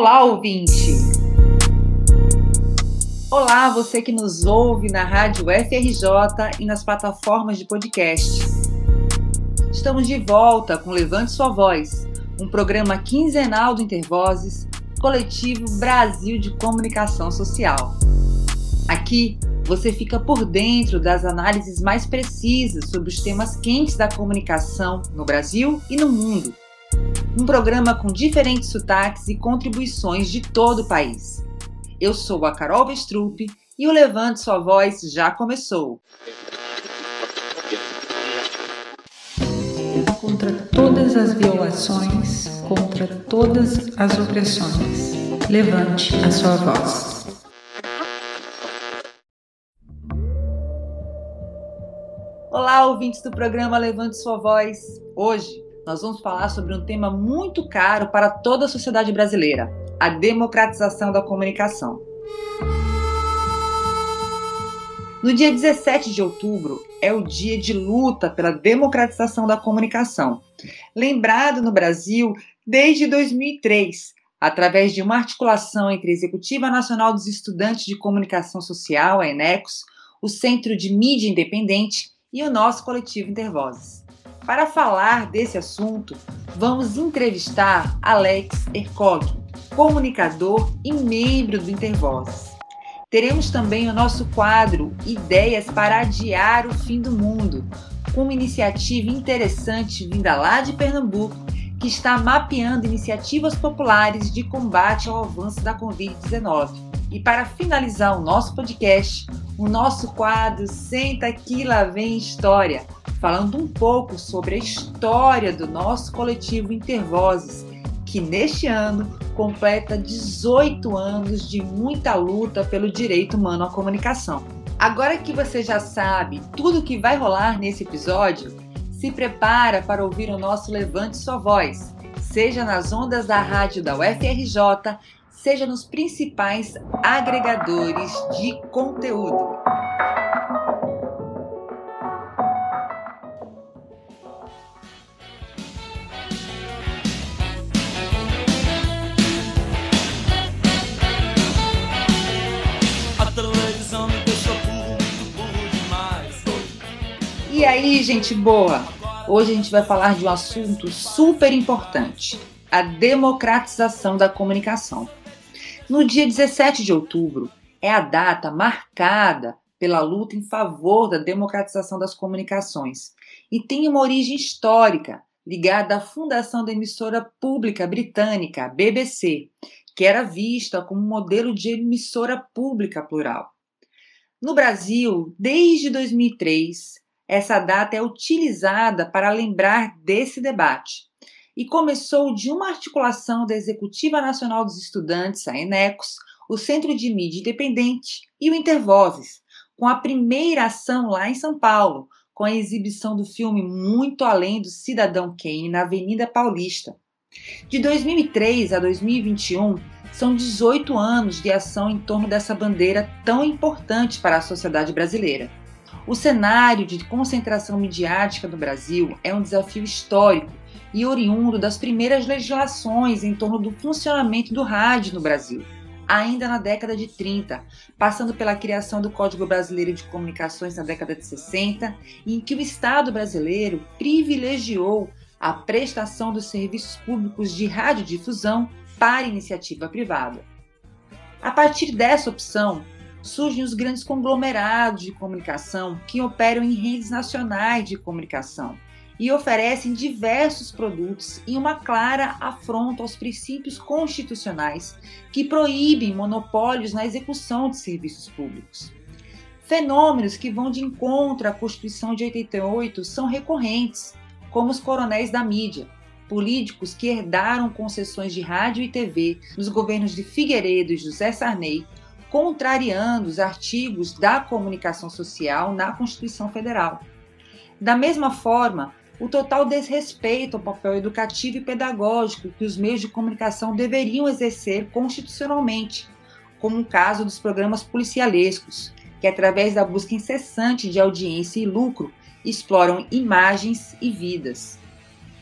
Olá, ouvinte! Olá, você que nos ouve na rádio FRJ e nas plataformas de podcast. Estamos de volta com Levante Sua Voz, um programa quinzenal do Intervozes, coletivo Brasil de Comunicação Social. Aqui você fica por dentro das análises mais precisas sobre os temas quentes da comunicação no Brasil e no mundo. Um programa com diferentes sotaques e contribuições de todo o país. Eu sou a Carol Vestrup e o Levante Sua Voz já começou. Contra todas as violações, contra todas as opressões, levante a sua voz. Olá, ouvintes do programa Levante Sua Voz. Hoje nós vamos falar sobre um tema muito caro para toda a sociedade brasileira: a democratização da comunicação. No dia 17 de outubro é o dia de luta pela democratização da comunicação, lembrado no Brasil desde 2003, através de uma articulação entre a Executiva Nacional dos Estudantes de Comunicação Social, a ENECOS, o Centro de Mídia Independente e o nosso coletivo Intervozes. Para falar desse assunto, vamos entrevistar Alex Ercog, comunicador e membro do Intervozes. Teremos também o nosso quadro Ideias para Adiar o Fim do Mundo, com uma iniciativa interessante vinda lá de Pernambuco, que está mapeando iniciativas populares de combate ao avanço da Covid-19. E para finalizar o nosso podcast, o nosso quadro Senta Aqui Lá Vem História, falando um pouco sobre a história do nosso coletivo Intervozes, que neste ano completa 18 anos de muita luta pelo direito humano à comunicação. Agora que você já sabe tudo que vai rolar nesse episódio, se prepara para ouvir o nosso Levante Sua Voz, seja nas ondas da rádio da UFRJ, seja nos principais agregadores de conteúdo. Aí, gente boa? Hoje a gente vai falar de um assunto super importante: a democratização da comunicação. No dia 17 de outubro é a data marcada pela luta em favor da democratização das comunicações e tem uma origem histórica ligada à fundação da emissora pública britânica, BBC, que era vista como modelo de emissora pública plural. No Brasil, desde 2003, essa data é utilizada para lembrar desse debate e começou de uma articulação da Executiva Nacional dos Estudantes, a ENECOS, o Centro de Mídia Independente e o Intervozes, com a primeira ação lá em São Paulo, com a exibição do filme Muito Além do Cidadão Kane na Avenida Paulista. De 2003 a 2021, são 18 anos de ação em torno dessa bandeira tão importante para a sociedade brasileira. O cenário de concentração midiática no Brasil é um desafio histórico e oriundo das primeiras legislações em torno do funcionamento do rádio no Brasil, ainda na década de 30, passando pela criação do Código Brasileiro de Comunicações na década de 60, em que o Estado brasileiro privilegiou a prestação dos serviços públicos de radiodifusão para iniciativa privada. A partir dessa opção, surgem os grandes conglomerados de comunicação que operam em redes nacionais de comunicação e oferecem diversos produtos em uma clara afronta aos princípios constitucionais que proíbem monopólios na execução de serviços públicos. Fenômenos que vão de encontro à Constituição de 88 são recorrentes, como os coronéis da mídia, políticos que herdaram concessões de rádio e TV nos governos de Figueiredo e José Sarney, contrariando os artigos da comunicação social na Constituição Federal. Da mesma forma, o total desrespeito ao papel educativo e pedagógico que os meios de comunicação deveriam exercer constitucionalmente, como o caso dos programas policialescos, que, através da busca incessante de audiência e lucro, exploram imagens e vidas.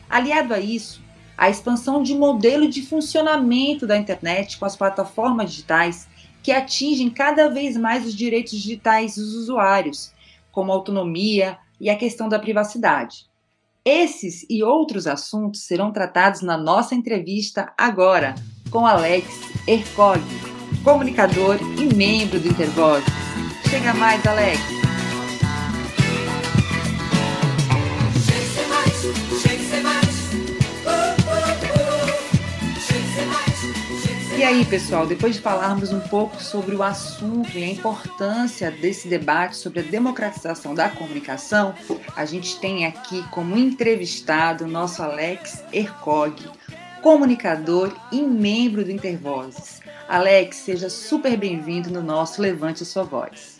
Aliado a isso, a expansão de modelo de funcionamento da internet com as plataformas digitais que atingem cada vez mais os direitos digitais dos usuários, como a autonomia e a questão da privacidade. Esses e outros assuntos serão tratados na nossa entrevista agora com Alex Ercog, comunicador e membro do Intervoz. Chega mais, Alex! E aí, pessoal, depois de falarmos um pouco sobre o assunto e a importância desse debate sobre a democratização da comunicação, a gente tem aqui como entrevistado o nosso Alex Ercog, comunicador e membro do Intervozes. Alex, seja super bem-vindo no nosso Levante a Sua Voz.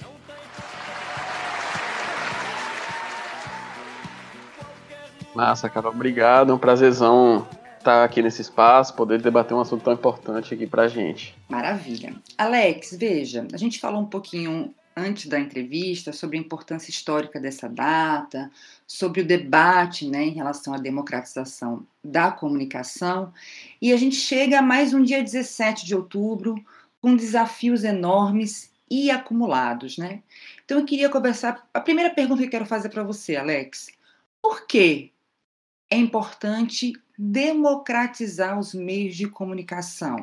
Massa, cara, obrigado. É um prazerzão estar aqui nesse espaço, poder debater um assunto tão importante aqui pra gente. Maravilha. Alex, veja, a gente falou um pouquinho antes da entrevista sobre a importância histórica dessa data, sobre o debate né, em relação à democratização da comunicação, e a gente chega a mais um dia 17 de outubro com desafios enormes e acumulados, né? Então eu queria conversar. A primeira pergunta que eu quero fazer para você, Alex, por que é importante democratizar os meios de comunicação.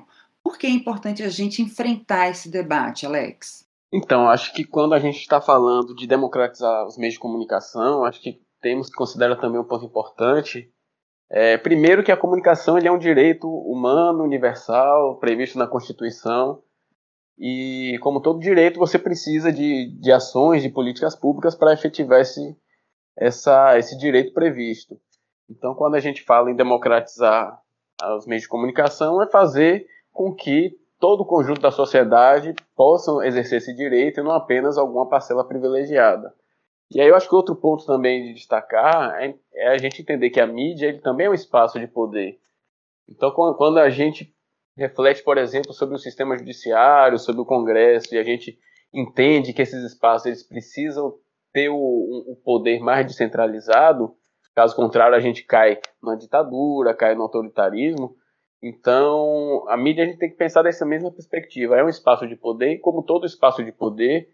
Por que é importante a gente enfrentar esse debate, Alex? Então, acho que quando a gente está falando de democratizar os meios de comunicação, acho que temos que considerar também um ponto importante. É, primeiro que a comunicação é um direito humano, universal, previsto na Constituição. E, como todo direito, você precisa de, de ações, de políticas públicas para efetivar esse, essa, esse direito previsto. Então, quando a gente fala em democratizar os meios de comunicação, é fazer com que todo o conjunto da sociedade possam exercer esse direito e não apenas alguma parcela privilegiada. E aí eu acho que outro ponto também de destacar é, é a gente entender que a mídia ele também é um espaço de poder. Então, quando a gente reflete, por exemplo, sobre o sistema judiciário, sobre o Congresso, e a gente entende que esses espaços eles precisam ter o, o poder mais descentralizado, Caso contrário, a gente cai na ditadura, cai no autoritarismo. Então, a mídia a gente tem que pensar dessa mesma perspectiva. É um espaço de poder, e como todo espaço de poder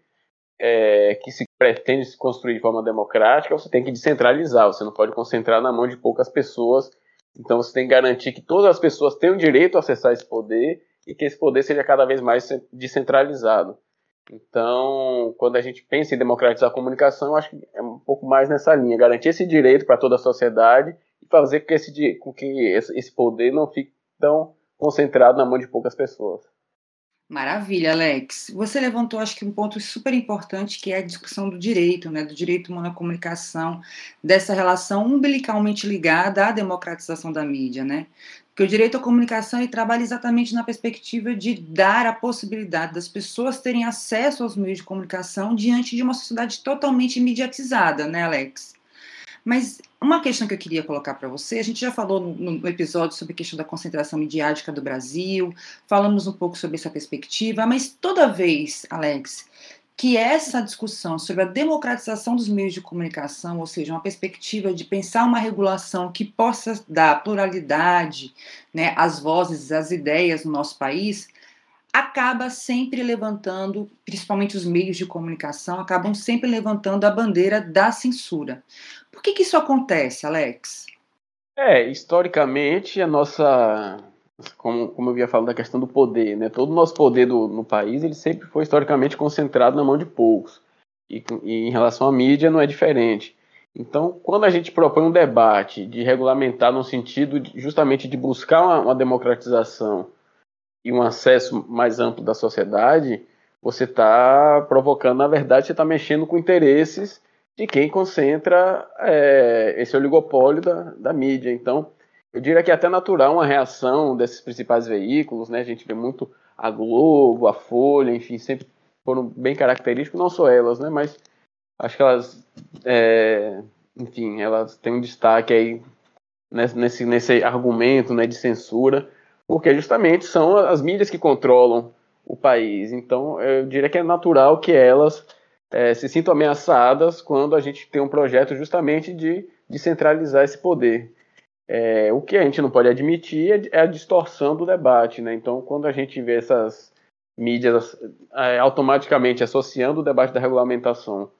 é, que se pretende se construir de forma democrática, você tem que descentralizar. Você não pode concentrar na mão de poucas pessoas. Então, você tem que garantir que todas as pessoas tenham direito a acessar esse poder e que esse poder seja cada vez mais descentralizado. Então, quando a gente pensa em democratizar a comunicação, eu acho que é um pouco mais nessa linha, garantir esse direito para toda a sociedade e fazer com que, esse, com que esse poder não fique tão concentrado na mão de poucas pessoas. Maravilha, Alex. Você levantou, acho que um ponto super importante, que é a discussão do direito, né, do direito humano à comunicação, dessa relação umbilicalmente ligada à democratização da mídia, né? Porque o direito à comunicação ele trabalha exatamente na perspectiva de dar a possibilidade das pessoas terem acesso aos meios de comunicação diante de uma sociedade totalmente mediatizada, né, Alex? Mas uma questão que eu queria colocar para você, a gente já falou no, no, episódio sobre a questão da concentração midiática do Brasil, falamos um pouco sobre essa perspectiva, mas toda vez, Alex, que essa discussão sobre a democratização dos meios de comunicação, ou seja, uma perspectiva de pensar uma regulação que possa dar pluralidade né, às vozes, às ideias no nosso país, acaba sempre levantando, principalmente os meios de comunicação, acabam sempre levantando a bandeira da censura. Por que, que isso acontece, Alex? É, historicamente, a nossa como, como eu havia falado da questão do poder, né? Todo o nosso poder do, no país, ele sempre foi historicamente concentrado na mão de poucos. E, e, em relação à mídia não é diferente. Então, quando a gente propõe um debate de regulamentar no sentido de, justamente de buscar uma, uma democratização e um acesso mais amplo da sociedade, você está provocando, na verdade, você está mexendo com interesses de quem concentra é, esse oligopólio da, da mídia. Então, eu diria que é até natural uma reação desses principais veículos, né? A gente vê muito a Globo, a Folha, enfim, sempre foram bem característicos, não só elas, né? Mas acho que elas, é, enfim, elas têm um destaque aí nesse, nesse argumento né, de censura, porque justamente são as mídias que controlam o país. Então, eu diria que é natural que elas é, se sintam ameaçadas quando a gente tem um projeto justamente de descentralizar esse poder. É, o que a gente não pode admitir é, é a distorção do debate. Né? Então, quando a gente vê essas mídias é, automaticamente associando o debate da regulamentação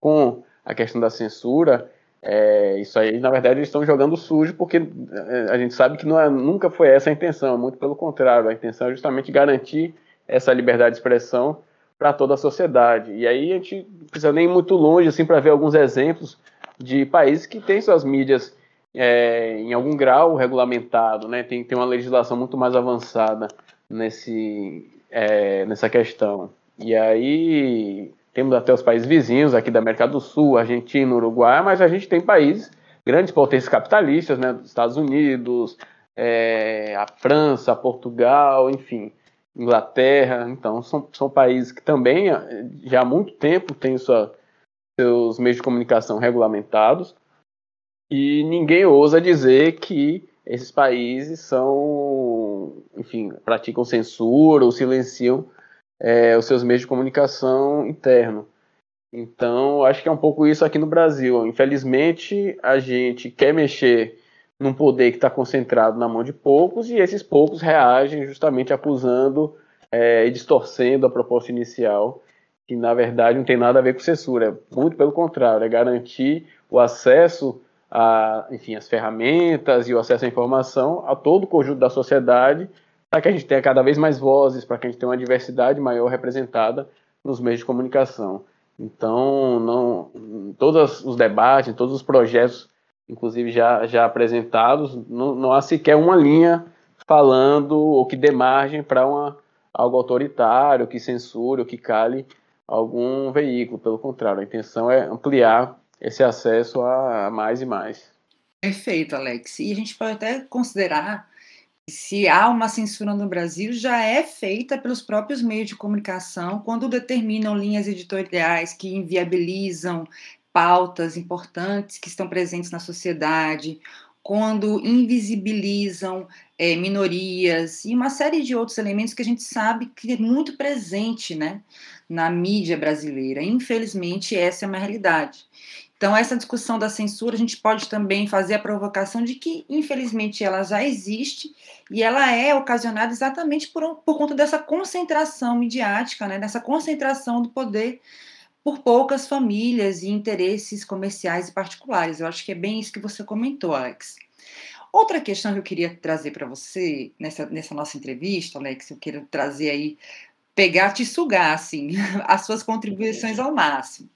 com a questão da censura, é, isso aí, na verdade, eles estão jogando sujo, porque é, a gente sabe que é, nunca foi essa a intenção, muito pelo contrário, a intenção é justamente garantir essa liberdade de expressão para toda a sociedade. E aí a gente precisa nem ir muito longe assim para ver alguns exemplos de países que têm suas mídias é, em algum grau regulamentado, né? Tem, tem uma legislação muito mais avançada nesse, é, nessa questão. E aí temos até os países vizinhos aqui da América do Sul, Argentina, Uruguai, mas a gente tem países, grandes potências capitalistas, né? Estados Unidos, é, a França, Portugal, enfim, Inglaterra. Então, são, são países que também já há muito tempo têm sua, seus meios de comunicação regulamentados e ninguém ousa dizer que esses países são, enfim, praticam censura ou silenciam é, os seus meios de comunicação interno. Então, acho que é um pouco isso aqui no Brasil. Infelizmente, a gente quer mexer num poder que está concentrado na mão de poucos e esses poucos reagem justamente acusando é, e distorcendo a proposta inicial, que na verdade não tem nada a ver com censura, é muito pelo contrário, é garantir o acesso a, enfim, as ferramentas e o acesso à informação a todo o conjunto da sociedade para que a gente tenha cada vez mais vozes, para que a gente tenha uma diversidade maior representada nos meios de comunicação. Então, não, todos os debates, todos os projetos, inclusive já, já apresentados, não, não há sequer uma linha falando ou que dê margem para algo autoritário, que censure ou que cale algum veículo. Pelo contrário, a intenção é ampliar esse acesso a mais e mais. Perfeito, Alex. E a gente pode até considerar se há uma censura no Brasil, já é feita pelos próprios meios de comunicação quando determinam linhas editoriais que inviabilizam pautas importantes que estão presentes na sociedade, quando invisibilizam é, minorias e uma série de outros elementos que a gente sabe que é muito presente né, na mídia brasileira. Infelizmente, essa é uma realidade. Então, essa discussão da censura, a gente pode também fazer a provocação de que, infelizmente, ela já existe e ela é ocasionada exatamente por, por conta dessa concentração midiática, né, dessa concentração do poder por poucas famílias e interesses comerciais e particulares. Eu acho que é bem isso que você comentou, Alex. Outra questão que eu queria trazer para você nessa, nessa nossa entrevista, Alex, eu quero trazer aí, pegar, te sugar, assim, as suas contribuições ao máximo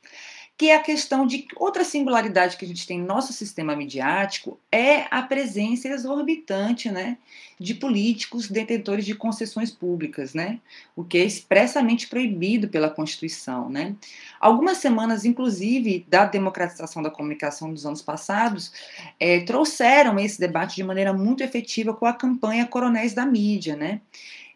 que é a questão de outra singularidade que a gente tem no nosso sistema midiático é a presença exorbitante, né, de políticos detentores de concessões públicas, né, o que é expressamente proibido pela Constituição, né. Algumas semanas, inclusive, da democratização da comunicação dos anos passados, é, trouxeram esse debate de maneira muito efetiva com a campanha Coronéis da Mídia, né.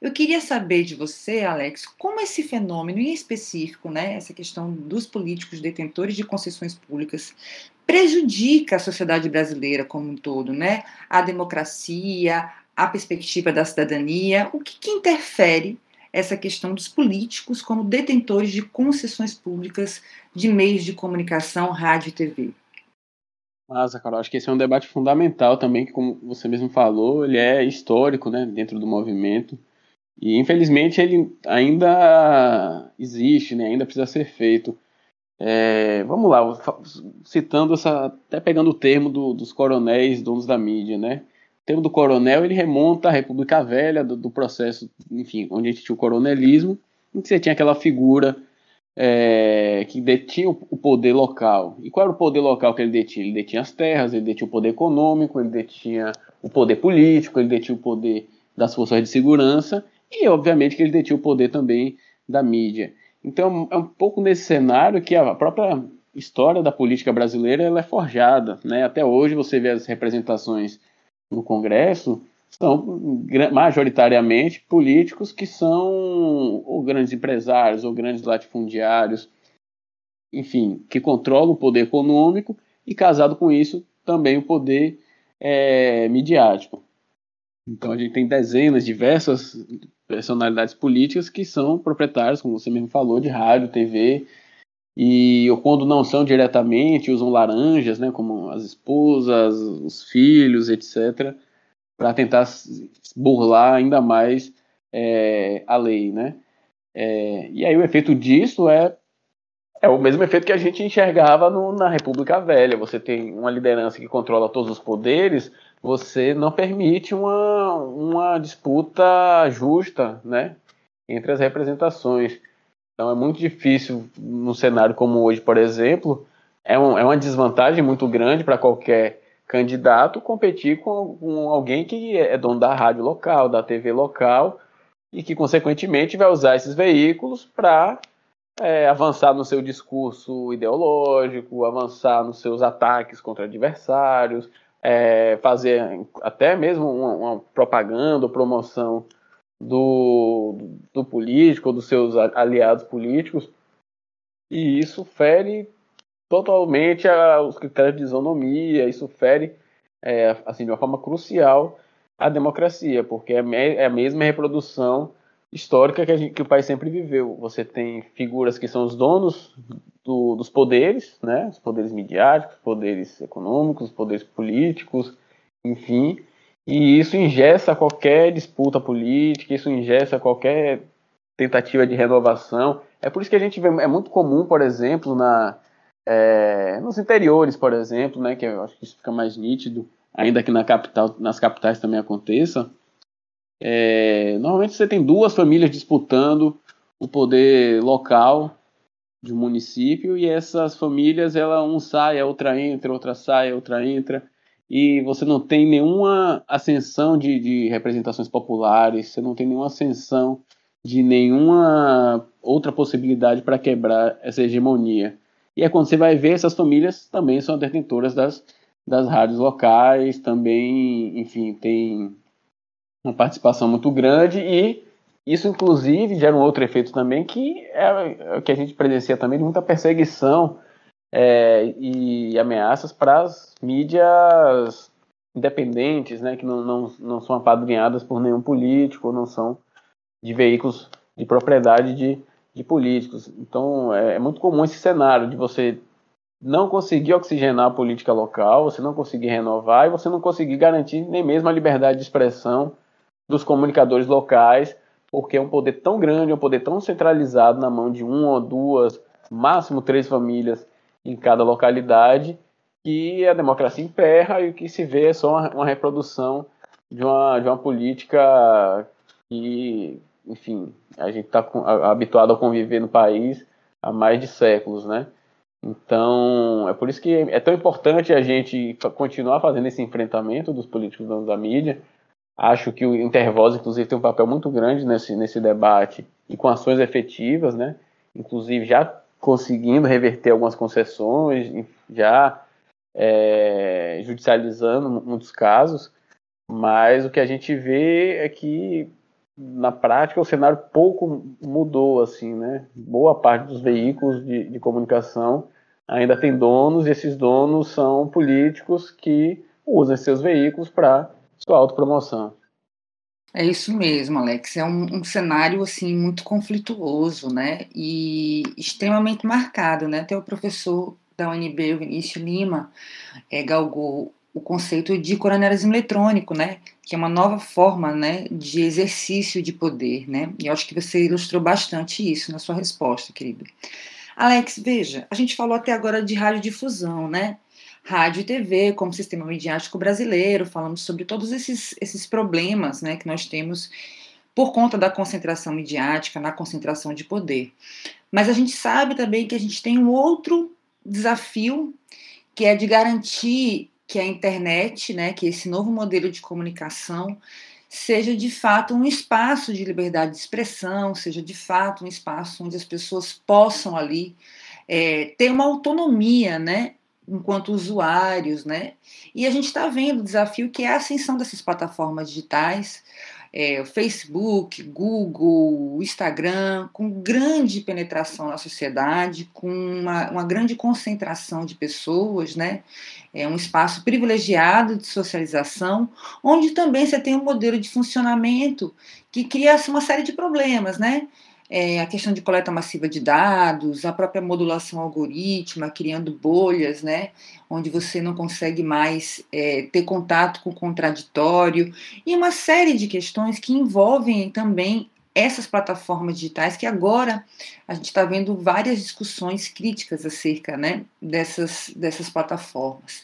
Eu queria saber de você, Alex, como esse fenômeno em específico, né, essa questão dos políticos detentores de concessões públicas, prejudica a sociedade brasileira como um todo, né? A democracia, a perspectiva da cidadania, o que, que interfere essa questão dos políticos como detentores de concessões públicas de meios de comunicação, rádio e TV? Mas, Carol, acho que esse é um debate fundamental também, que, como você mesmo falou, ele é histórico, né, dentro do movimento. E infelizmente ele ainda existe, né? ainda precisa ser feito. É, vamos lá, citando essa, até pegando o termo do, dos coronéis, donos da mídia, né? O termo do coronel ele remonta à República Velha, do, do processo, enfim, onde a gente tinha o coronelismo, em que você tinha aquela figura é, que detinha o poder local. E qual era o poder local que ele detinha? Ele detinha as terras, ele detinha o poder econômico, ele detinha o poder político, ele detinha o poder das forças de segurança e, obviamente, que ele detinha o poder também da mídia. Então, é um pouco nesse cenário que a própria história da política brasileira ela é forjada. Né? Até hoje, você vê as representações no Congresso, são majoritariamente políticos que são ou grandes empresários ou grandes latifundiários, enfim, que controlam o poder econômico e, casado com isso, também o poder é, midiático. Então a gente tem dezenas, diversas personalidades políticas que são proprietários, como você mesmo falou, de rádio, TV e ou quando não são diretamente, usam laranjas, né, como as esposas, os filhos, etc., para tentar burlar ainda mais é, a lei, né? É, e aí o efeito disso é é o mesmo efeito que a gente enxergava no, na República Velha. Você tem uma liderança que controla todos os poderes, você não permite uma, uma disputa justa né, entre as representações. Então é muito difícil, num cenário como hoje, por exemplo, é, um, é uma desvantagem muito grande para qualquer candidato competir com, com alguém que é dono da rádio local, da TV local, e que, consequentemente, vai usar esses veículos para é, avançar no seu discurso ideológico, avançar nos seus ataques contra adversários, é, fazer até mesmo uma, uma propaganda ou promoção do, do político ou dos seus aliados políticos. E isso fere totalmente a, os critérios de isonomia, isso fere é, assim, de uma forma crucial a democracia, porque é, é a mesma reprodução histórica que, gente, que, o país sempre viveu. Você tem figuras que são os donos do, dos poderes, né? os poderes midiáticos, poderes econômicos, poderes políticos, enfim, e isso ingessa qualquer disputa política, isso ingessa qualquer tentativa de renovação. É por isso que a gente vê, é muito comum, por exemplo, na, é, nos interiores, por exemplo, né, que eu acho que isso fica mais nítido, ainda que na capital, nas capitais também aconteça, é, normalmente você tem duas famílias disputando o poder local de um município e essas famílias, ela um sai, a outra entra, outra sai, a outra entra e você não tem nenhuma ascensão de, de representações populares, você não tem nenhuma ascensão de nenhuma outra possibilidade para quebrar essa hegemonia. E é quando você vai ver essas famílias também são detentoras das, das rádios locais, também, enfim, tem uma participação muito grande e isso, inclusive, gera um outro efeito também, que é o que a gente presencia também de muita perseguição é, e ameaças para as mídias independentes, né, que não, não, não são apadrinhadas por nenhum político, não são de veículos de propriedade de, de políticos. Então, é, é muito comum esse cenário de você não conseguir oxigenar a política local, você não conseguir renovar e você não conseguir garantir nem mesmo a liberdade de expressão dos comunicadores locais, porque é um poder tão grande, é um poder tão centralizado na mão de uma ou duas, máximo três famílias em cada localidade, que a democracia emperra e o que se vê é só uma, reprodução de uma, de uma política que, enfim, a gente está habituado a conviver no país há mais de séculos, né? Então, é por isso que é tão importante a gente continuar fazendo esse enfrentamento dos políticos da mídia, Acho que o Intervoz, inclusive, tem um papel muito grande nesse, nesse debate e com ações efetivas, né? Inclusive já conseguindo reverter algumas concessões, já é, judicializando muitos casos, mas o que a gente vê é que na prática o cenário pouco mudou assim, né? Boa parte dos veículos de, de comunicação ainda tem donos e esses donos são políticos que usam seus veículos para sua autopromoção. É isso mesmo, Alex. É um, um, cenário assim muito conflituoso, né? E extremamente marcado, né? Até o professor da UNB, Vinícius Lima, é, galgou o conceito de coronelismo eletrônico, né? Que é uma nova forma, né, de exercício de poder, né? E eu acho que você ilustrou bastante isso na sua resposta, querido. Alex, veja, a gente falou até agora de radiodifusão, né? Rádio e TV como sistema midiático brasileiro, falamos sobre todos esses, esses problemas né, que nós temos por conta da concentração midiática, na concentração de poder. Mas a gente sabe também que a gente tem um outro desafio, que é de garantir que a internet, né, que esse novo modelo de comunicação, seja de fato um espaço de liberdade de expressão, seja de fato um espaço onde as pessoas possam ali é, ter uma autonomia, né, enquanto usuários, né? E a gente está vendo o desafio que é a ascensão dessas plataformas digitais, é, Facebook, Google, Instagram, com grande penetração na sociedade, com uma, uma grande concentração de pessoas, né? É um espaço privilegiado de socialização, onde também você tem um modelo de funcionamento que cria uma série de problemas, né? É, a questão de coleta massiva de dados, a própria modulação algorítmica, criando bolhas, né, onde você não consegue mais é, ter contato com o contraditório, e uma série de questões que envolvem também essas plataformas digitais que agora a gente está vendo várias discussões críticas acerca né, dessas, dessas plataformas.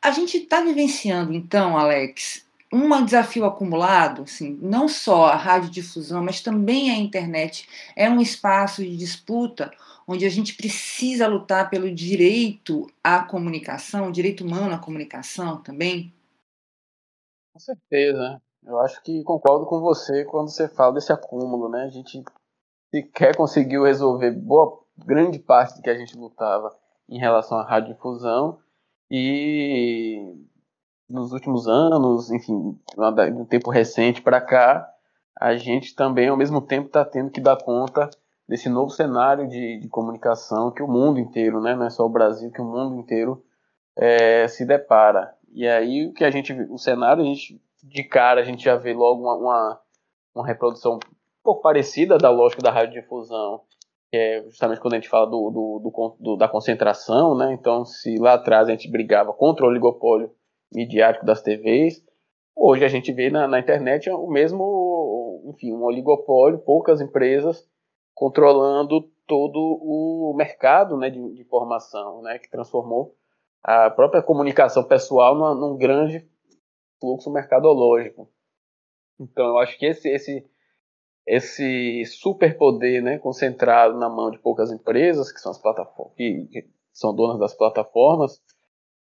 A gente está vivenciando, então, Alex, um desafio acumulado, assim, não só a radiodifusão, mas também a internet é um espaço de disputa onde a gente precisa lutar pelo direito à comunicação, direito humano à comunicação também? Com certeza. Eu acho que concordo com você quando você fala desse acúmulo, né? A gente sequer conseguiu resolver boa grande parte do que a gente lutava em relação à radiodifusão e nos últimos anos, enfim, no tempo recente para cá, a gente também ao mesmo tempo está tendo que dar conta desse novo cenário de, de, comunicação que o mundo inteiro, né, não é só o Brasil, que o mundo inteiro é, se depara. E aí o que a gente, o cenário, a gente de cara a gente já vê logo uma, uma, uma reprodução um pouco parecida da lógica da radiodifusão, que é justamente quando a gente fala do, do, do, do, da concentração, né? Então, se lá atrás a gente brigava contra o oligopólio midiático das TVs, hoje a gente vê na, na internet o mesmo, enfim, um oligopólio, poucas empresas controlando todo o mercado né, de, de informação, né, que transformou a própria comunicação pessoal numa, num grande fluxo mercadológico. Então, eu acho que esse, esse, esse superpoder né, concentrado na mão de poucas empresas, que são as plataformas, que, que são donas das plataformas,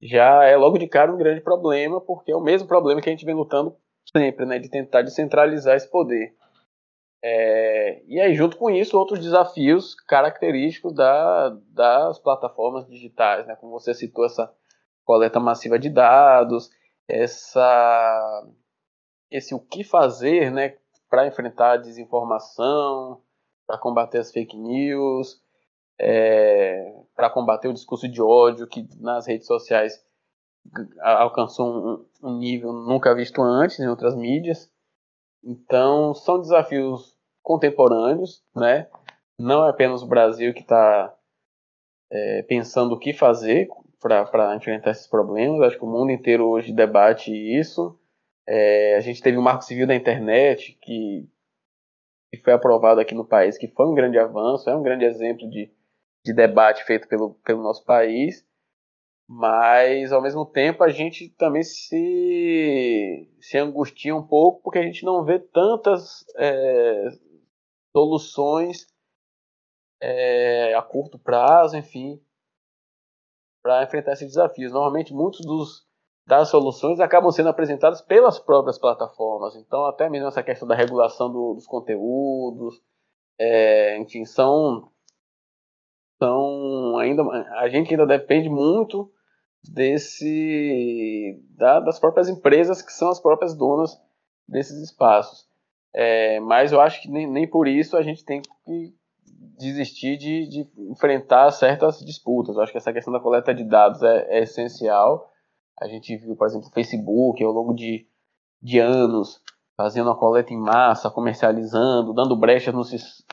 já é logo de cara um grande problema, porque é o mesmo problema que a gente vem lutando sempre, né, de tentar descentralizar esse poder. É, e aí, junto com isso, outros desafios característicos da, das plataformas digitais, né, como você citou, essa coleta massiva de dados, essa esse o que fazer, né, para enfrentar a desinformação, para combater as fake news, é, para combater o discurso de ódio que nas redes sociais alcançou um, um, nível nunca visto antes em outras mídias. Então, são desafios contemporâneos, né? Não é apenas o Brasil que está é, pensando o que fazer para enfrentar esses problemas. Acho que o mundo inteiro hoje debate isso. É, a gente teve o Marco Civil da Internet, que, que foi aprovado aqui no país, que foi um grande avanço, é um grande exemplo de, de debate feito pelo, pelo nosso país. Mas, ao mesmo tempo, a gente também se, se angustia um pouco porque a gente não vê tantas é, soluções é, a curto prazo, enfim, para enfrentar esses desafios. Normalmente, muitos dos, das soluções acabam sendo apresentadas pelas próprias plataformas. Então, até mesmo essa questão da regulação do, dos conteúdos, é, enfim, são, são ainda a gente ainda depende muito desse da, das próprias empresas que são as próprias donas desses espaços. É, mas eu acho que nem, nem por isso a gente tem que desistir de, de, enfrentar certas disputas. Eu acho que essa questão da coleta de dados é, é essencial. A gente viu, por exemplo, o Facebook ao longo de, de anos fazendo a coleta em massa, comercializando, dando brechas no,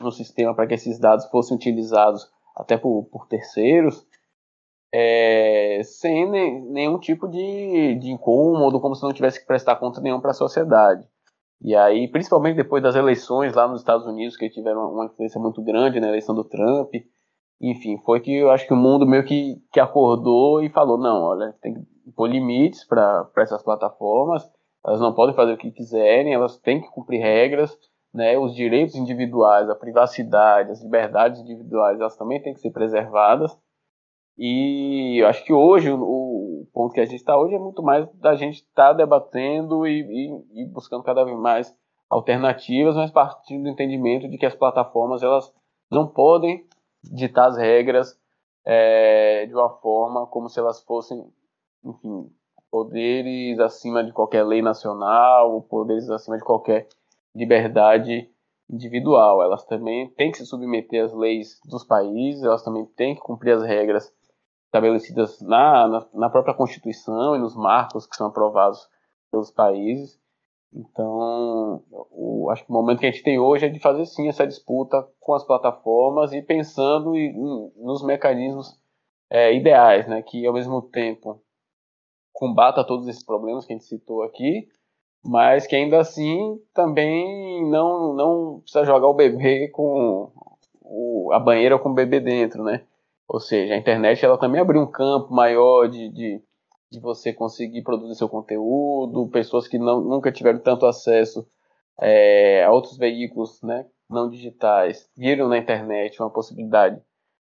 no sistema para que esses dados fossem utilizados até por, por terceiros, é, sem ne, nenhum tipo de, de incômodo, como se não tivesse que prestar conta nenhum para a sociedade. E aí, principalmente depois das eleições lá nos Estados Unidos, que tiveram uma influência muito grande na eleição do Trump, enfim, foi que eu acho que o mundo meio que, que acordou e falou: não, olha, tem que pôr limites para essas plataformas, elas não podem fazer o que quiserem, elas têm que cumprir regras, né, os direitos individuais, a privacidade, as liberdades individuais, elas também têm que ser preservadas. E eu acho que hoje o, ponto que a gente está hoje é muito mais da gente estar tá debatendo e, e, e, buscando cada vez mais alternativas, mas partindo do entendimento de que as plataformas elas não podem ditar as regras é, de uma forma como se elas fossem, enfim, poderes acima de qualquer lei nacional, ou poderes acima de qualquer liberdade individual. Elas também têm que se submeter às leis dos países, elas também têm que cumprir as regras estabelecidas na, na, na, própria Constituição e nos marcos que são aprovados pelos países. Então, o, acho que o momento que a gente tem hoje é de fazer sim essa disputa com as plataformas e pensando em, em, nos mecanismos é, ideais, né, que ao mesmo tempo combata todos esses problemas que a gente citou aqui, mas que ainda assim também não, não precisa jogar o bebê com o, a banheira com o bebê dentro, né? Ou seja, a internet ela também abriu um campo maior de, de, de você conseguir produzir seu conteúdo, pessoas que não, nunca tiveram tanto acesso é, a outros veículos né, não digitais viram na internet uma possibilidade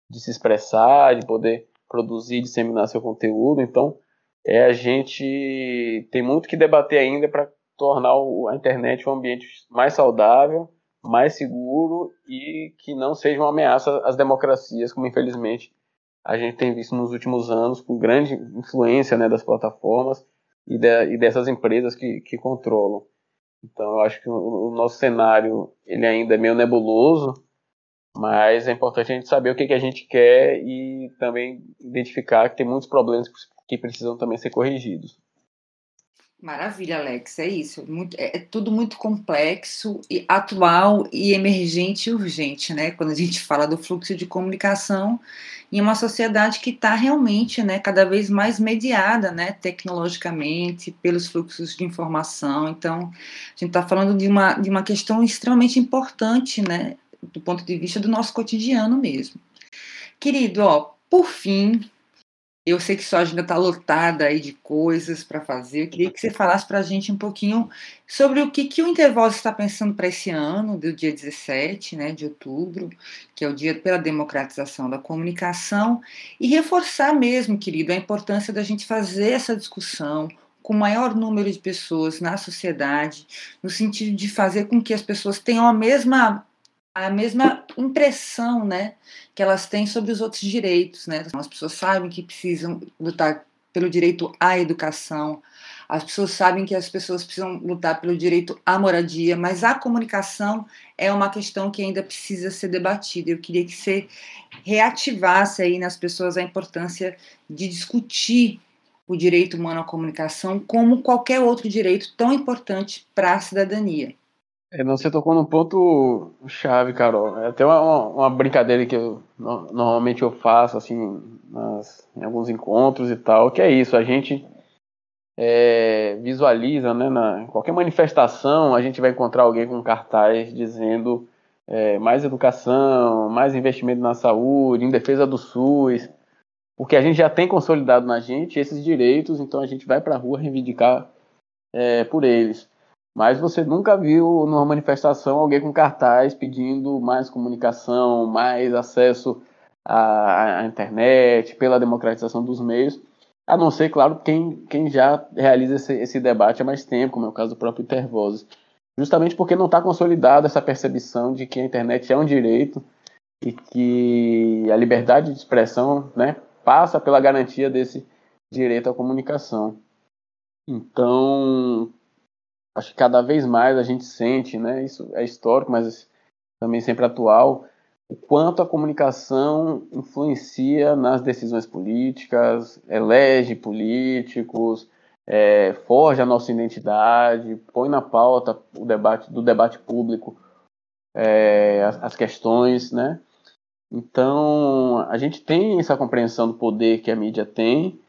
de se expressar, de poder produzir, disseminar seu conteúdo. Então, é a gente tem muito que debater ainda para tornar a internet um ambiente mais saudável, mais seguro e que não seja uma ameaça às democracias, como infelizmente a gente tem visto nos últimos anos, com grande influência né, das plataformas e, de, e dessas empresas que, que controlam. Então eu acho que o, o, nosso cenário ele ainda é meio nebuloso, mas é importante a gente saber o que, que a gente quer e também identificar que tem muitos problemas que precisam também ser corrigidos. Maravilha, Alex, é isso. Muito, é, é, tudo muito complexo e atual e emergente e urgente, né? Quando a gente fala do fluxo de comunicação em uma sociedade que está realmente, né, cada vez mais mediada, né, tecnologicamente pelos fluxos de informação. Então, a gente está falando de uma de uma questão extremamente importante, né, do ponto de vista do nosso cotidiano mesmo. Querido, ó, por fim, eu sei que sua agenda está lotada aí de coisas para fazer. Eu queria que você falasse para a gente um pouquinho sobre o que, que o Intervoz está pensando para esse ano, do dia 17 né, de outubro, que é o Dia pela Democratização da Comunicação, e reforçar mesmo, querido, a importância da gente fazer essa discussão com o maior número de pessoas na sociedade, no sentido de fazer com que as pessoas tenham a mesma a mesma impressão, né, que elas têm sobre os outros direitos, né? As pessoas sabem que precisam lutar pelo direito à educação, as pessoas sabem que as pessoas precisam lutar pelo direito à moradia, mas a comunicação é uma questão que ainda precisa ser debatida. Eu queria que você reativasse aí nas pessoas a importância de discutir o direito humano à comunicação como qualquer outro direito tão importante para a cidadania. Não, você tocou num ponto chave, Carol. É até uma, uma brincadeira que eu, normalmente eu faço, assim, nas, em alguns encontros e tal, que é isso, a gente é, visualiza, né, na qualquer manifestação, a gente vai encontrar alguém com cartaz dizendo é, mais educação, mais investimento na saúde, em defesa do SUS, porque a gente já tem consolidado na gente esses direitos, então a gente vai para a rua reivindicar é, por eles. Mas você nunca viu numa manifestação alguém com cartaz pedindo mais comunicação, mais acesso à, à internet, pela democratização dos meios, a não ser, claro, quem, quem já realiza esse, esse debate há mais tempo, como é o caso do próprio Intervozes. Justamente porque não está consolidada essa percepção de que a internet é um direito e que a liberdade de expressão né, passa pela garantia desse direito à comunicação. Então, acho que cada vez mais a gente sente, né, isso é histórico, mas também sempre atual, o quanto a comunicação influencia nas decisões políticas, elege políticos, é, forja a nossa identidade, põe na pauta o debate do debate público é, as, as questões, né? Então a gente tem essa compreensão do poder que a mídia tem,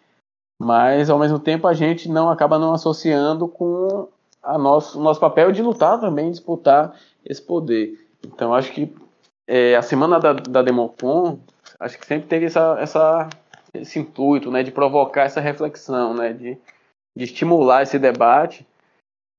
mas ao mesmo tempo a gente não acaba não associando com a nosso, o nosso papel de lutar também, disputar esse poder. Então, acho que é, a semana da, da Democon, acho que sempre teve essa, essa, esse intuito, né, de provocar essa reflexão, né, de, de estimular esse debate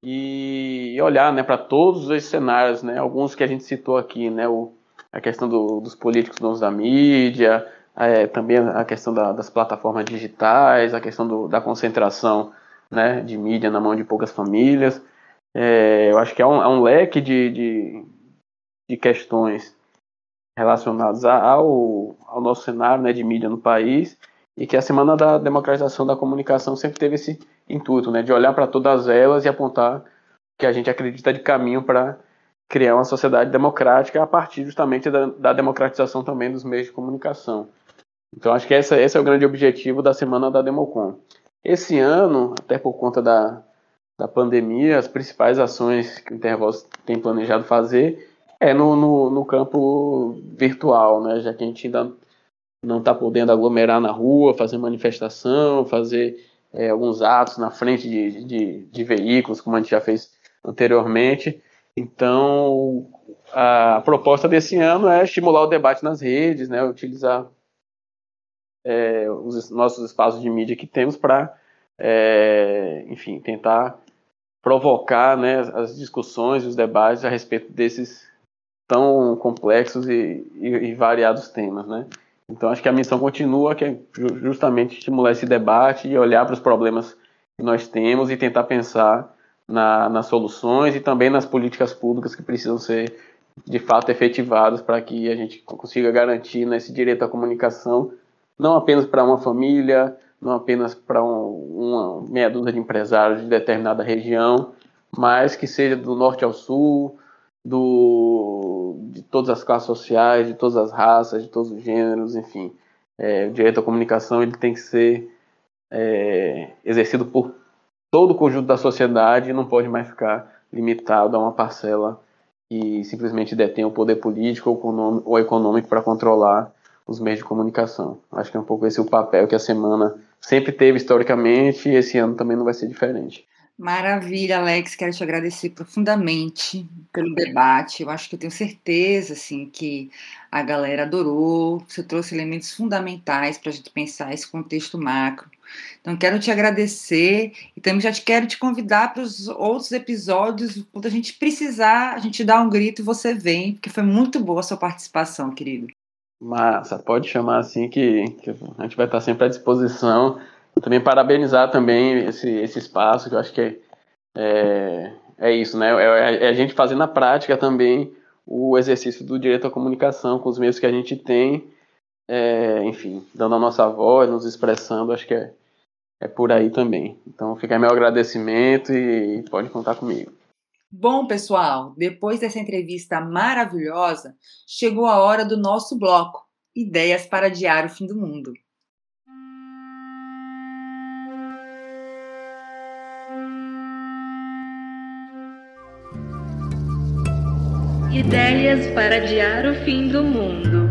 e olhar, né, para todos esses cenários, né, alguns que a gente citou aqui, né, o, a questão do, dos políticos donos da mídia, é, também a questão da, das plataformas digitais, a questão do, da concentração né, de mídia na mão de poucas famílias. É, eu acho que é um, é um leque de, de, de, questões relacionadas ao, ao nosso cenário né, de mídia no país e que a Semana da Democratização da Comunicação sempre teve esse intuito, né, de olhar para todas elas e apontar que a gente acredita de caminho para criar uma sociedade democrática a partir justamente da, da, democratização também dos meios de comunicação. Então acho que essa, esse é o grande objetivo da Semana da Democon. Esse ano, até por conta da, da pandemia, as principais ações que o Intervoz tem planejado fazer é no, no, no campo virtual, né? já que a gente ainda não está podendo aglomerar na rua, fazer manifestação, fazer é, alguns atos na frente de, de, de, veículos, como a gente já fez anteriormente. Então, a proposta desse ano é estimular o debate nas redes, né? utilizar é, os nossos espaços de mídia que temos para, é, enfim, tentar provocar né, as discussões e os debates a respeito desses tão complexos e, e, e, variados temas, né? Então acho que a missão continua, que é justamente estimular esse debate e olhar para os problemas que nós temos e tentar pensar na, nas soluções e também nas políticas públicas que precisam ser de fato efetivadas para que a gente consiga garantir nesse direito à comunicação não apenas para uma família, não apenas para um, uma meia dúzia de empresários de determinada região, mas que seja do norte ao sul, do, de todas as classes sociais, de todas as raças, de todos os gêneros, enfim. É, o direito à comunicação ele tem que ser é, exercido por todo o conjunto da sociedade e não pode mais ficar limitado a uma parcela que simplesmente detém o poder político ou econômico para controlar os meios de comunicação. Acho que é um pouco esse o papel que a semana sempre teve historicamente e esse ano também não vai ser diferente. Maravilha, Alex. Quero te agradecer profundamente pelo debate. Eu acho que eu tenho certeza assim que a galera adorou. Você trouxe elementos fundamentais para a gente pensar esse contexto macro. Então, quero te agradecer e também já te quero te convidar para os outros episódios. Quando a gente precisar, a gente dá um grito e você vem, porque foi muito boa a sua participação, querido. Massa, pode chamar assim que, que, a gente vai estar sempre à disposição. Também parabenizar também esse, esse espaço, que eu acho que é, é, é isso, né? É, é, a gente fazer na prática também o exercício do direito à comunicação com os meios que a gente tem, é, enfim, dando a nossa voz, nos expressando, acho que é, é por aí também. Então fica meu agradecimento e pode contar comigo. Bom, pessoal, depois dessa entrevista maravilhosa, chegou a hora do nosso bloco Ideias para adiar o fim do mundo. Ideias para adiar o fim do mundo.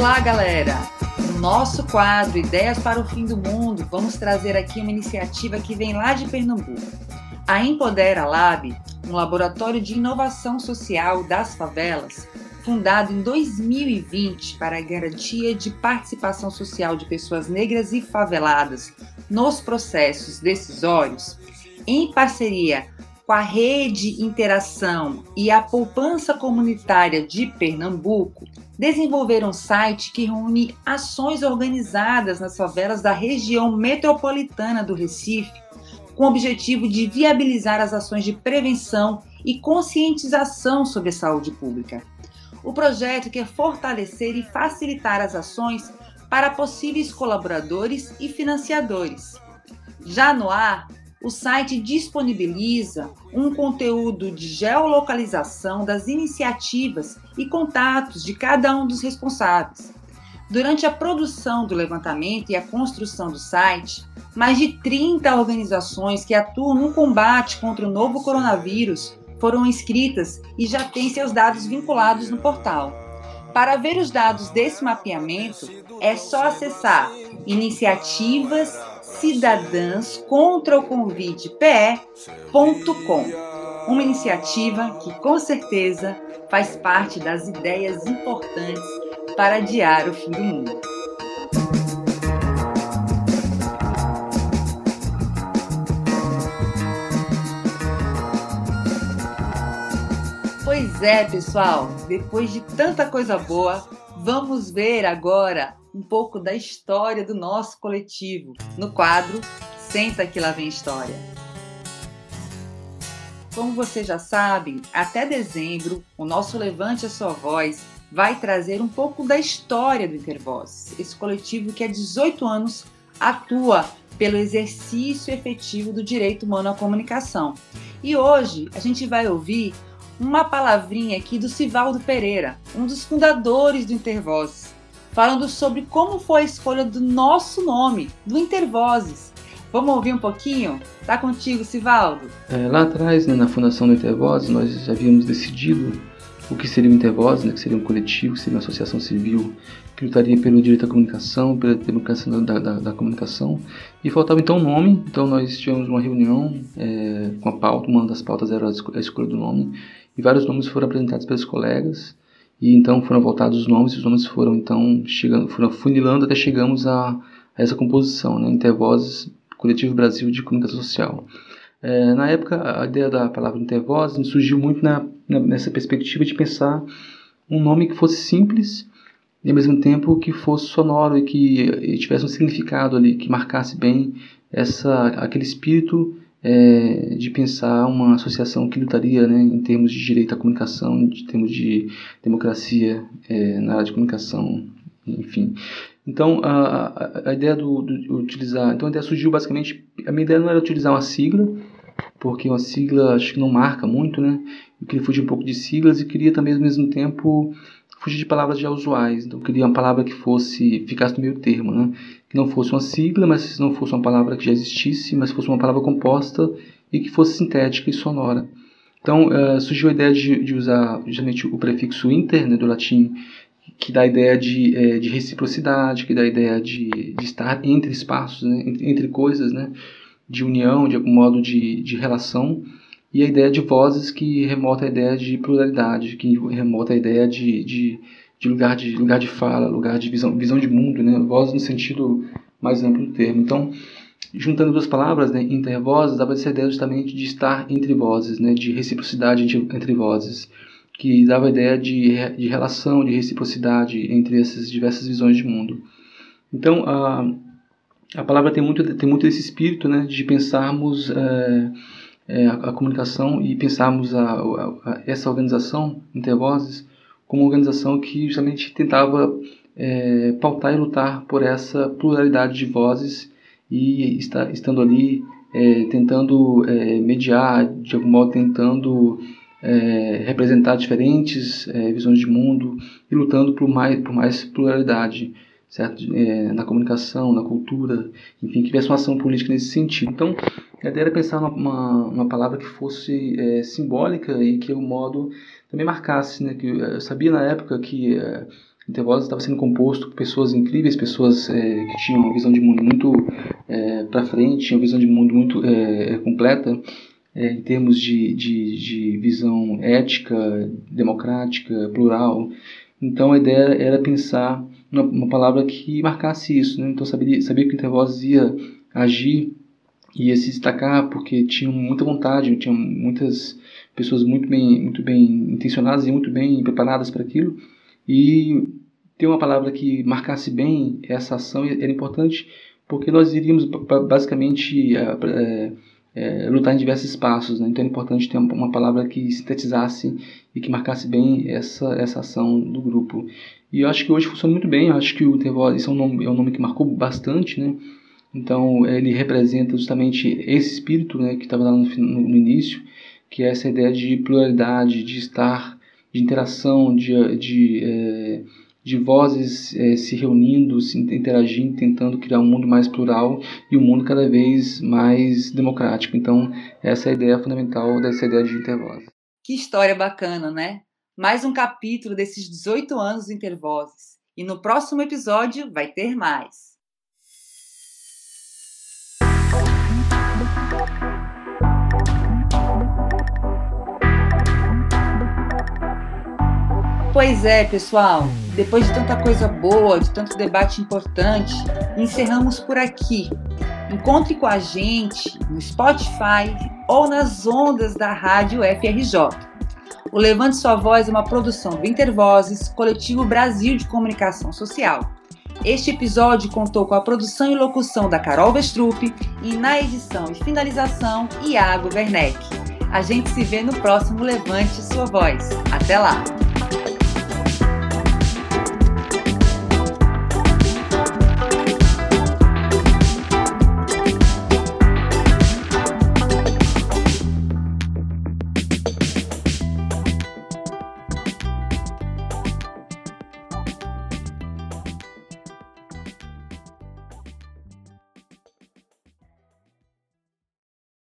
Olá, galera! No nosso quadro Ideias para o Fim do Mundo, vamos trazer aqui uma iniciativa que vem lá de Pernambuco. A Empodera Lab, um laboratório de inovação social das favelas, fundado em 2020 para a garantia de participação social de pessoas negras e faveladas nos processos decisórios, em parceria com a Rede Interação e a Poupança Comunitária de Pernambuco, desenvolveram um site que reúne ações organizadas nas favelas da região metropolitana do Recife, com o objetivo de viabilizar as ações de prevenção e conscientização sobre a saúde pública. O projeto quer fortalecer e facilitar as ações para possíveis colaboradores e financiadores. Já no ar, o site disponibiliza um conteúdo de geolocalização das iniciativas e contatos de cada um dos responsáveis. Durante a produção do levantamento e a construção do site, mais de 30 organizações que atuam no combate contra o novo coronavírus foram inscritas e já têm seus dados vinculados no portal. Para ver os dados desse mapeamento, é só acessar iniciativas cidadãs uma iniciativa que com certeza faz parte das ideias importantes para adiar o fim do mundo. Pois é, pessoal, depois de tanta coisa boa, vamos ver agora um pouco da história do nosso coletivo no quadro Senta que lá vem história. Como você já sabe, até dezembro, o nosso Levante a Sua Voz vai trazer um pouco da história do Intervoz, esse coletivo que há 18 anos atua pelo exercício efetivo do direito humano à comunicação. E hoje a gente vai ouvir uma palavrinha aqui do Sivaldo Pereira, um dos fundadores do Intervozes, falando sobre como foi a escolha do nosso nome, do Intervozes. Vamos ouvir um pouquinho? Tá contigo, Sivaldo? É, lá atrás, né, na fundação do Intervozes, nós já havíamos decidido o que seria o Intervozes, né, que seria um coletivo, que seria uma associação civil que lutaria pelo direito à comunicação, pela democracia da, da, da comunicação. E faltava então um nome, então nós tivemos uma reunião é, com a pauta, uma das pautas era a escolha do nome, e vários nomes foram apresentados pelos colegas, e então foram voltados os nomes, e os nomes foram então chegando, foram funilando até chegamos a, a essa composição, né, Intervozes, Coletivo Brasil de Comunicação Social. É, na época, a ideia da palavra Intervozes surgiu muito na, na, nessa perspectiva de pensar um nome que fosse simples e ao mesmo tempo que fosse sonoro e que e tivesse um significado ali, que marcasse bem essa, aquele espírito é, de pensar uma associação que lutaria né, em termos de direito à comunicação, em termos de democracia é, na área de comunicação, enfim. Então, a, a, a ideia do, do, utilizar, então a ideia surgiu basicamente, a minha ideia não era utilizar uma sigla, porque uma sigla acho que não marca muito, né? Eu queria fugir um pouco de siglas e queria também ao mesmo tempo fugir de palavras já usuais. Então eu queria uma palavra que fosse ficasse no meio termo, né? Não fosse uma sigla, mas não fosse uma palavra que já existisse, mas fosse uma palavra composta e que fosse sintética e sonora. Então uh, surgiu a ideia de, de, usar justamente o prefixo inter, né, do latim, que dá a ideia de, é, de reciprocidade, que dá a ideia de, de estar entre espaços, né, entre, entre, coisas, né, de união, de algum modo de, de relação e a ideia de vozes que remota a ideia de pluralidade, que remota a ideia de, de, de, lugar, de lugar de fala, lugar de visão, visão de mundo, né? vozes no sentido mais amplo do termo. Então, juntando duas palavras, né, intervozes, dava essa ideia justamente de estar entre vozes, né, de reciprocidade entre, entre vozes, que dava a ideia de, de relação, de reciprocidade entre essas diversas visões de mundo. Então, a, a palavra tem muito, tem muito esse espírito né, de pensarmos... É, é, a, a, comunicação e pensarmos a, a, a, essa organização, Intervozes, como organização que justamente tentava é, pautar e lutar por essa pluralidade de vozes e está, estando ali é, tentando é, mediar, de algum modo tentando é, representar diferentes é, visões de mundo e lutando por mais, por mais pluralidade certo? É, na comunicação, na cultura, enfim, que tivesse uma ação política nesse sentido. Então, a ideia era pensar uma, uma palavra que fosse é, simbólica e que, o modo, também marcasse, né? Que eu sabia na época que é, Intervozes estava sendo composto por pessoas incríveis, pessoas é, que tinham uma visão de mundo muito é, para frente, tinham uma visão de mundo muito é, completa, é, em termos de, de, de, visão ética, democrática, plural. Então a ideia era pensar uma, palavra que marcasse isso. Né? Então sabia, sabia que Intervozes ia agir, ia se destacar porque tinham muita vontade, tinham muitas pessoas muito bem, muito bem intencionadas e muito bem preparadas para aquilo. E ter uma palavra que marcasse bem essa ação era importante porque nós iríamos basicamente é, é, lutar em diversos espaços. Né? Então é importante ter uma palavra que sintetizasse e que marcasse bem essa, essa ação do grupo. E eu acho que hoje funciona muito bem. Eu acho que o Tervol é um nome, é um nome que marcou bastante, né? Então ele representa justamente esse espírito, né, que estava lá no, no, no, início, que é essa ideia de pluralidade, de estar, de interação, de, de, é, de vozes é, se reunindo, se interagindo, tentando criar um mundo mais plural e um mundo cada vez mais democrático. Então essa é a ideia fundamental dessa ideia de intervoz. Que história bacana, né? mais um capítulo desses 18 anos do Intervozes. E no próximo episódio vai ter mais. Pois é, pessoal, depois de tanta coisa boa, de tanto debate importante, encerramos por aqui. Encontre com a gente no Spotify ou nas ondas da rádio FRJ. O Levante Sua Voz é uma produção do Intervozes, Coletivo Brasil de Comunicação Social. Este episódio contou com a produção e locução da Carol Vestrup e na edição e finalização, Iago Werneck. A gente se vê no próximo Levante Sua Voz. Até lá!